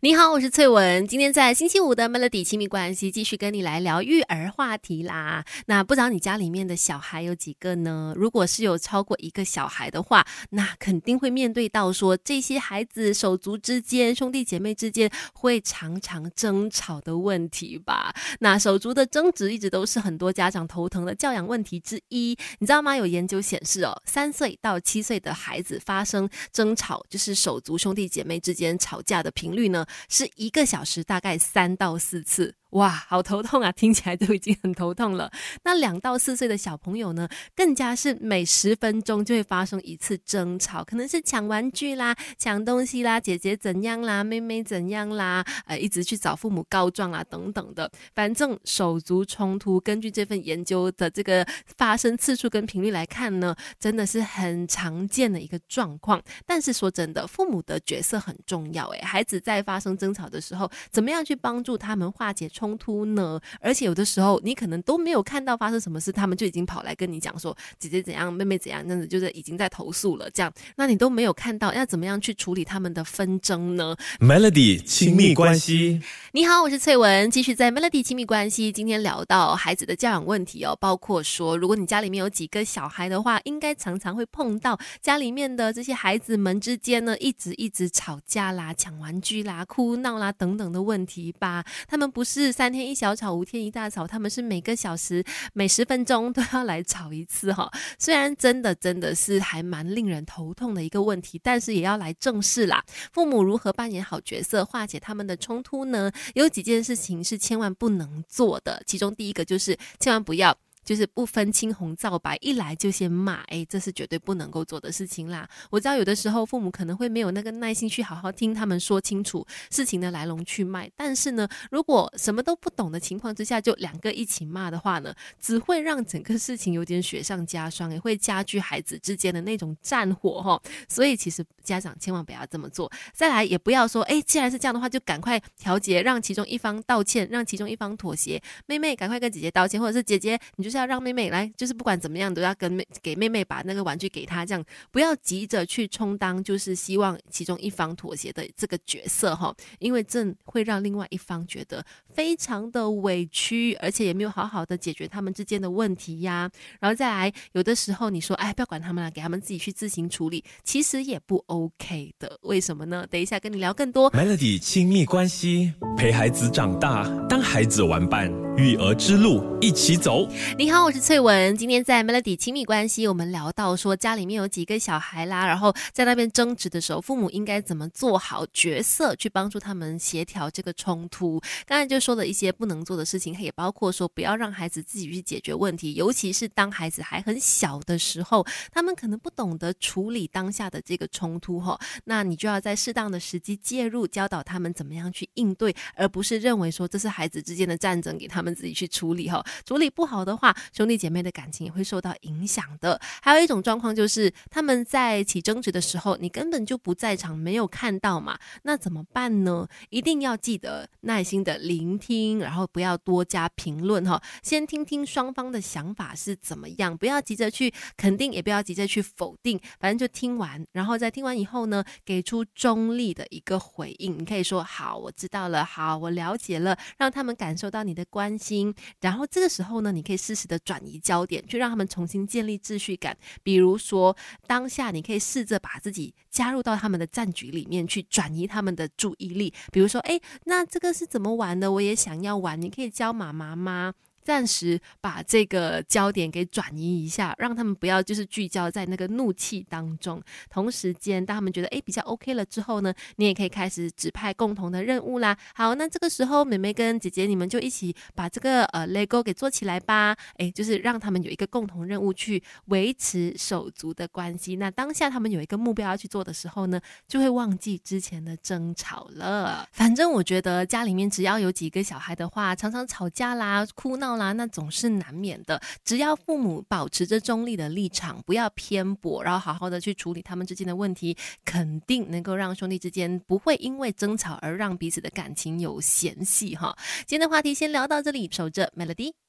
你好，我是翠文。今天在星期五的 Melody 亲密关系，继续跟你来聊育儿话题啦。那不知道你家里面的小孩有几个呢？如果是有超过一个小孩的话，那肯定会面对到说这些孩子手足之间、兄弟姐妹之间会常常争吵的问题吧？那手足的争执一直都是很多家长头疼的教养问题之一。你知道吗？有研究显示哦，三岁到七岁的孩子发生争吵，就是手足兄弟姐妹之间吵架的频率。呢，是一个小时大概三到四次。哇，好头痛啊！听起来就已经很头痛了。那两到四岁的小朋友呢，更加是每十分钟就会发生一次争吵，可能是抢玩具啦、抢东西啦、姐姐怎样啦、妹妹怎样啦，呃，一直去找父母告状啊等等的。反正手足冲突，根据这份研究的这个发生次数跟频率来看呢，真的是很常见的一个状况。但是说真的，父母的角色很重要。诶，孩子在发生争吵的时候，怎么样去帮助他们化解？冲突呢？而且有的时候你可能都没有看到发生什么事，他们就已经跑来跟你讲说姐姐怎样，妹妹怎样，这样子就是已经在投诉了。这样，那你都没有看到要怎么样去处理他们的纷争呢？Melody 亲密关系，你好，我是翠文，继续在 Melody 亲密关系。今天聊到孩子的教养问题哦，包括说，如果你家里面有几个小孩的话，应该常常会碰到家里面的这些孩子们之间呢，一直一直吵架啦、抢玩具啦、哭闹啦等等的问题吧。他们不是。三天一小吵，五天一大吵，他们是每个小时、每十分钟都要来吵一次哈。虽然真的真的是还蛮令人头痛的一个问题，但是也要来正视啦。父母如何扮演好角色，化解他们的冲突呢？有几件事情是千万不能做的，其中第一个就是千万不要。就是不分青红皂白，一来就先骂，哎，这是绝对不能够做的事情啦。我知道有的时候父母可能会没有那个耐心去好好听他们说清楚事情的来龙去脉，但是呢，如果什么都不懂的情况之下就两个一起骂的话呢，只会让整个事情有点雪上加霜，也会加剧孩子之间的那种战火哈。所以其实家长千万不要这么做。再来也不要说，哎，既然是这样的话，就赶快调节，让其中一方道歉，让其中一方妥协。妹妹赶快跟姐姐道歉，或者是姐姐，你就是。要让妹妹来，就是不管怎么样都要跟妹给妹妹把那个玩具给她，这样不要急着去充当，就是希望其中一方妥协的这个角色哈，因为这会让另外一方觉得非常的委屈，而且也没有好好的解决他们之间的问题呀。然后再来，有的时候你说哎，不要管他们了，给他们自己去自行处理，其实也不 OK 的。为什么呢？等一下跟你聊更多。Melody 亲密关系，陪孩子长大，当孩子玩伴，育儿之路一起走。你。好，我是翠文。今天在 Melody 亲密关系，我们聊到说家里面有几个小孩啦，然后在那边争执的时候，父母应该怎么做好角色去帮助他们协调这个冲突？刚才就说了一些不能做的事情，也包括说不要让孩子自己去解决问题，尤其是当孩子还很小的时候，他们可能不懂得处理当下的这个冲突哈。那你就要在适当的时机介入，教导他们怎么样去应对，而不是认为说这是孩子之间的战争，给他们自己去处理哈。处理不好的话，兄弟姐妹的感情也会受到影响的。还有一种状况就是，他们在起争执的时候，你根本就不在场，没有看到嘛？那怎么办呢？一定要记得耐心的聆听，然后不要多加评论哈。先听听双方的想法是怎么样，不要急着去肯定，也不要急着去否定，反正就听完，然后在听完以后呢，给出中立的一个回应。你可以说：“好，我知道了，好，我了解了。”让他们感受到你的关心。然后这个时候呢，你可以适时。的转移焦点，去让他们重新建立秩序感。比如说，当下你可以试着把自己加入到他们的战局里面去，转移他们的注意力。比如说，哎，那这个是怎么玩的？我也想要玩，你可以教妈妈吗？暂时把这个焦点给转移一下，让他们不要就是聚焦在那个怒气当中。同时间，当他们觉得诶比较 OK 了之后呢，你也可以开始指派共同的任务啦。好，那这个时候妹妹跟姐姐你们就一起把这个呃 LEGO 给做起来吧。诶，就是让他们有一个共同任务去维持手足的关系。那当下他们有一个目标要去做的时候呢，就会忘记之前的争吵了。反正我觉得家里面只要有几个小孩的话，常常吵架啦、哭闹。啦，那总是难免的。只要父母保持着中立的立场，不要偏颇，然后好好的去处理他们之间的问题，肯定能够让兄弟之间不会因为争吵而让彼此的感情有嫌隙哈。今天的话题先聊到这里，守着 Melody。